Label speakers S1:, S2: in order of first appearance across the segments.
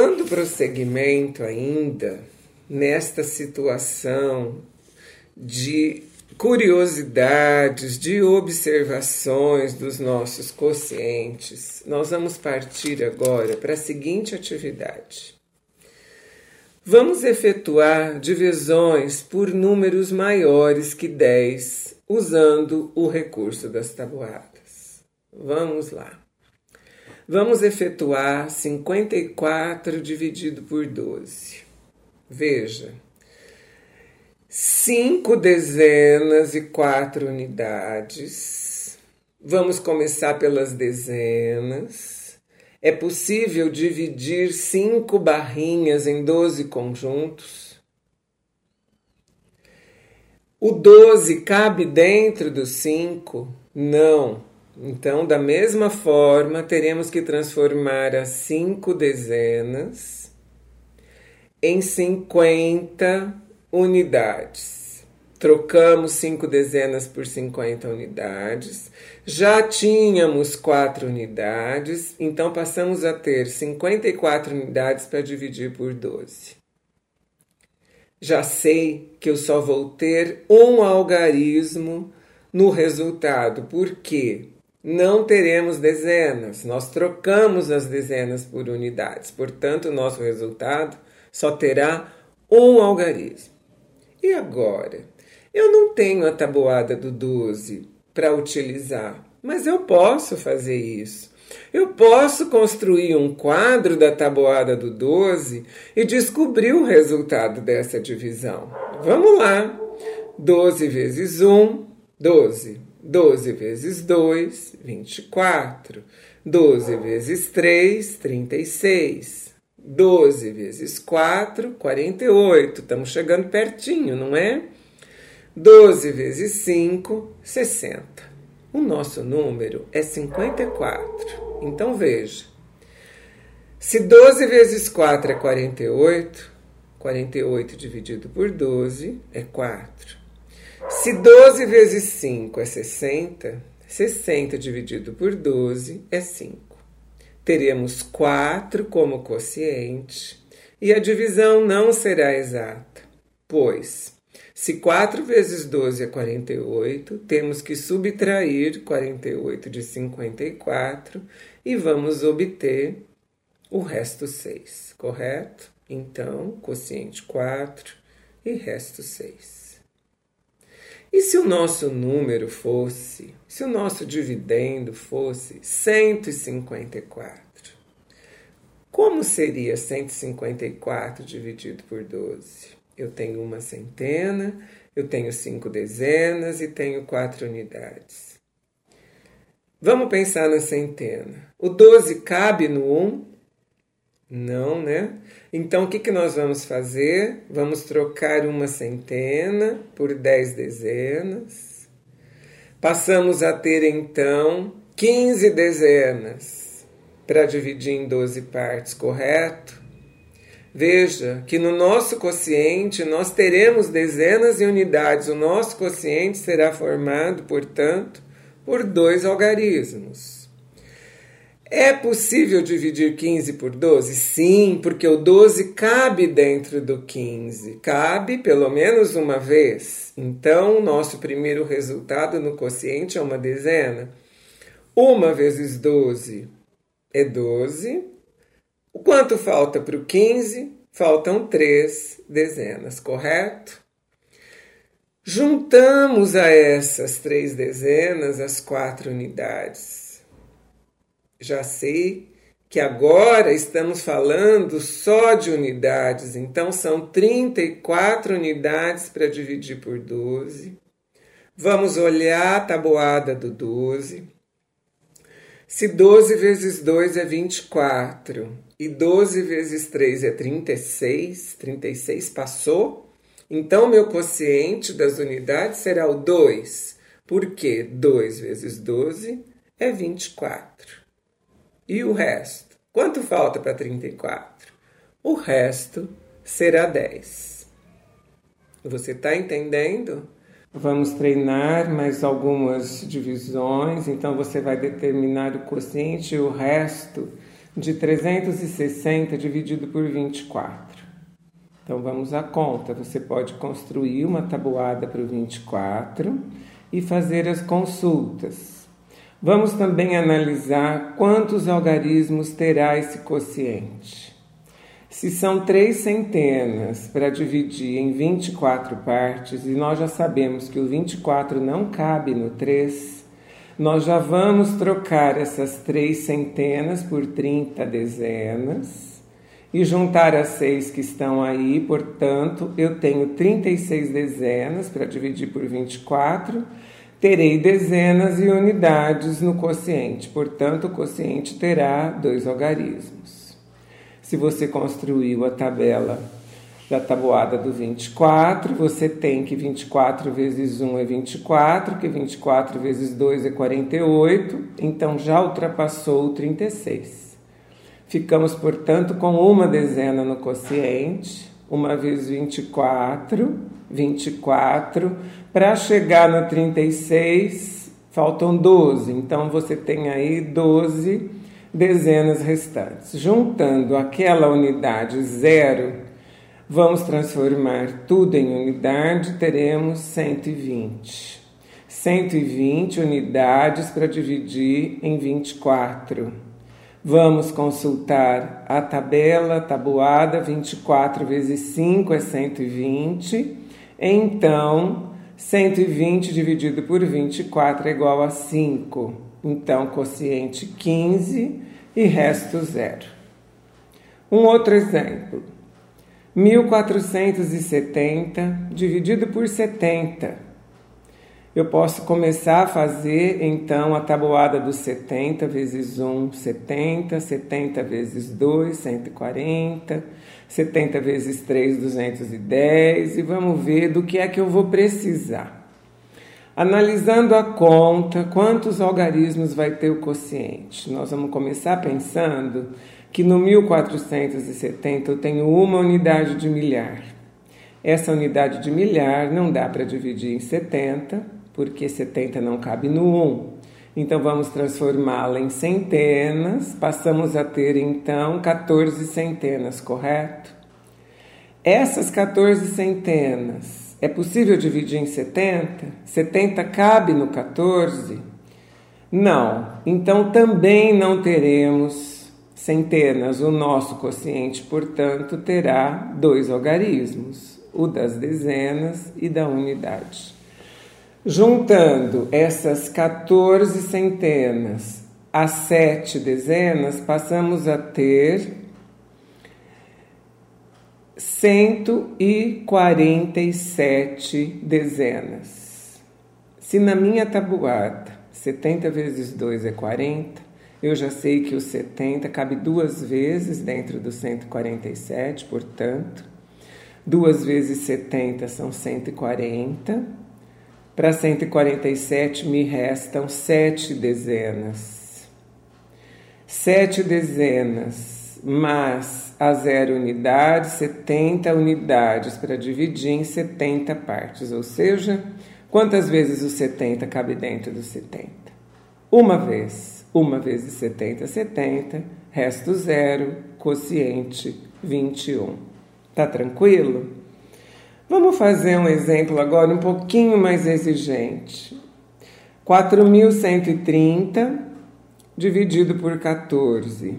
S1: Dando prosseguimento ainda nesta situação de curiosidades, de observações dos nossos conscientes, nós vamos partir agora para a seguinte atividade. Vamos efetuar divisões por números maiores que 10 usando o recurso das tabuadas. Vamos lá. Vamos efetuar 54 dividido por 12. Veja, cinco dezenas e quatro unidades. Vamos começar pelas dezenas. É possível dividir cinco barrinhas em 12 conjuntos? O 12 cabe dentro dos cinco? Não. Então, da mesma forma, teremos que transformar as cinco dezenas em 50 unidades. Trocamos cinco dezenas por 50 unidades. Já tínhamos quatro unidades, então passamos a ter 54 unidades para dividir por 12. Já sei que eu só vou ter um algarismo no resultado, porque não teremos dezenas, nós trocamos as dezenas por unidades, portanto, o nosso resultado só terá um algarismo. E agora? Eu não tenho a tabuada do 12 para utilizar, mas eu posso fazer isso. Eu posso construir um quadro da tabuada do 12 e descobrir o resultado dessa divisão. Vamos lá. 12 vezes 1, 12. 12 vezes 2, 24. 12 vezes 3, 36. 12 vezes 4, 48. Estamos chegando pertinho, não é? 12 vezes 5, 60. O nosso número é 54. Então veja. Se 12 vezes 4 é 48, 48 dividido por 12 é 4. Se 12 vezes 5 é 60, 60 dividido por 12 é 5 teremos 4 como quociente e a divisão não será exata, pois se 4 vezes 12 é 48, temos que subtrair 48 de 54 e vamos obter o resto 6, correto? Então, quociente 4 e resto 6. E se o nosso número fosse, se o nosso dividendo fosse 154? Como seria 154 dividido por 12? Eu tenho uma centena, eu tenho cinco dezenas e tenho quatro unidades. Vamos pensar na centena. O 12 cabe no 1? Não, né? Então, o que, que nós vamos fazer? Vamos trocar uma centena por 10 dezenas. Passamos a ter, então, 15 dezenas para dividir em 12 partes, correto? Veja que no nosso quociente nós teremos dezenas e unidades. O nosso quociente será formado, portanto, por dois algarismos. É possível dividir 15 por 12? Sim, porque o 12 cabe dentro do 15. Cabe pelo menos uma vez. Então, nosso primeiro resultado no quociente é uma dezena. Uma vezes 12 é 12. O quanto falta para o 15? Faltam três dezenas, correto? Juntamos a essas três dezenas as quatro unidades já sei que agora estamos falando só de unidades, então são 34 unidades para dividir por 12. Vamos olhar a tabuada do 12. Se 12 vezes 2 é 24 e 12 vezes 3 é 36, 36 passou, então meu quociente das unidades será o 2, porque 2 vezes 12 é 24. E o resto? Quanto falta para 34? O resto será 10. Você está entendendo? Vamos treinar mais algumas divisões, então você vai determinar o quociente e o resto de 360 dividido por 24. Então vamos à conta. Você pode construir uma tabuada para o 24 e fazer as consultas. Vamos também analisar quantos algarismos terá esse quociente. Se são três centenas para dividir em 24 partes, e nós já sabemos que o 24 não cabe no 3, nós já vamos trocar essas três centenas por 30 dezenas e juntar as seis que estão aí, portanto, eu tenho 36 dezenas para dividir por 24 terei dezenas e unidades no quociente, portanto, o quociente terá dois algarismos. Se você construiu a tabela da tabuada do 24, você tem que 24 vezes 1 é 24, que 24 vezes 2 é 48, então já ultrapassou o 36. Ficamos, portanto, com uma dezena no quociente, uma vez 24, 24. Para chegar no 36, faltam 12. Então você tem aí 12 dezenas restantes. Juntando aquela unidade zero, vamos transformar tudo em unidade, teremos 120. 120 unidades para dividir em 24. Vamos consultar a tabela tabuada 24 vezes 5 é 120. Então, 120 dividido por 24 é igual a 5. Então, quociente 15 e resto zero. Um outro exemplo. 1470 dividido por 70 eu posso começar a fazer então a tabuada dos 70 vezes 1, 70, 70 vezes 2, 140, 70 vezes 3, 210 e vamos ver do que é que eu vou precisar. Analisando a conta, quantos algarismos vai ter o quociente? Nós vamos começar pensando que no 1470 eu tenho uma unidade de milhar. Essa unidade de milhar não dá para dividir em 70, porque 70 não cabe no 1. Então vamos transformá-la em centenas, passamos a ter então 14 centenas, correto? Essas 14 centenas, é possível dividir em 70? 70 cabe no 14? Não. Então também não teremos centenas. O nosso quociente, portanto, terá dois algarismos, o das dezenas e da unidade. Juntando essas 14 centenas a sete dezenas, passamos a ter 147 dezenas. Se na minha tabuada 70 vezes 2 é 40, eu já sei que o 70 cabe duas vezes dentro do 147, portanto, duas vezes 70 são 140 para 147 me restam sete dezenas. Sete dezenas mais a zero unidade, 70 unidades para dividir em 70 partes. Ou seja, quantas vezes o 70 cabe dentro do 70? Uma vez. Uma vezes 70, 70. Resto zero, quociente 21. Tá tranquilo? Vamos fazer um exemplo agora um pouquinho mais exigente. 4.130 dividido por 14.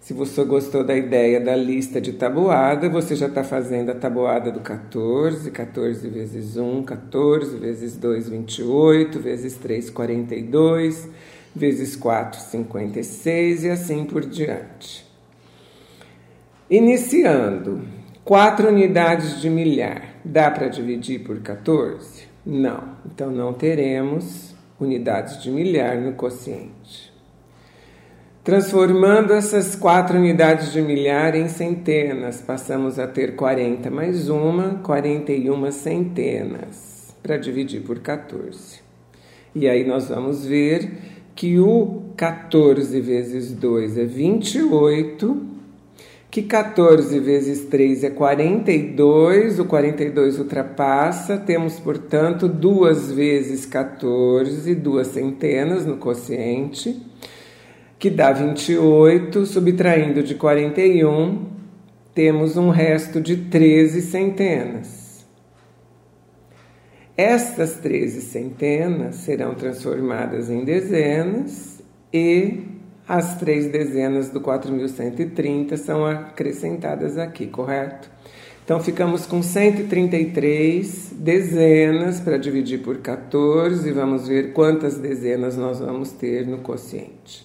S1: Se você gostou da ideia da lista de tabuada, você já está fazendo a tabuada do 14, 14 vezes 1, 14 vezes 2, 28, vezes 3, 42, vezes 4, 56 e assim por diante. Iniciando. 4 unidades de milhar. Dá para dividir por 14? Não. Então não teremos unidades de milhar no quociente. Transformando essas 4 unidades de milhar em centenas, passamos a ter 40 mais uma, 41 centenas, para dividir por 14. E aí nós vamos ver que o 14 vezes 2 é 28 que 14 vezes 3 é 42, o 42 ultrapassa, temos, portanto, duas vezes 14, duas centenas no quociente. que dá 28, subtraindo de 41, temos um resto de 13 centenas. Estas 13 centenas serão transformadas em dezenas e as três dezenas do 4130 são acrescentadas aqui, correto? Então ficamos com 133 dezenas para dividir por 14 e vamos ver quantas dezenas nós vamos ter no quociente.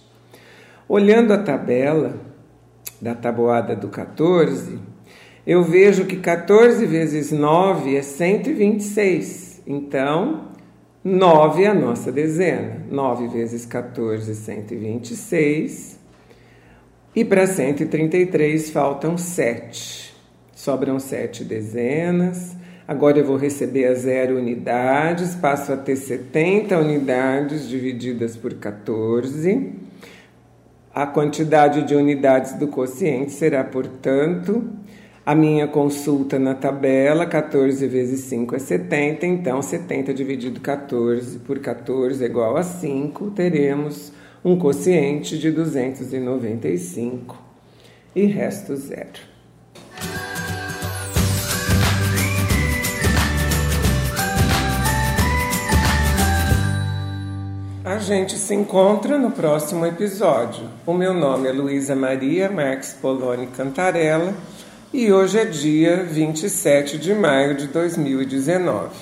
S1: Olhando a tabela da tabuada do 14, eu vejo que 14 vezes 9 é 126. Então, 9 é a nossa dezena. 9 vezes 14, 126. E para 133 faltam 7. Sobram 7 dezenas. Agora eu vou receber as zero unidades, passo a ter 70 unidades divididas por 14. A quantidade de unidades do quociente será, portanto, a minha consulta na tabela, 14 vezes 5 é 70, então 70 dividido 14 por 14 é igual a 5, teremos um quociente de 295 e resto zero. A gente se encontra no próximo episódio. O meu nome é Luísa Maria Marques Poloni Cantarella e hoje é dia 27 de maio de 2019.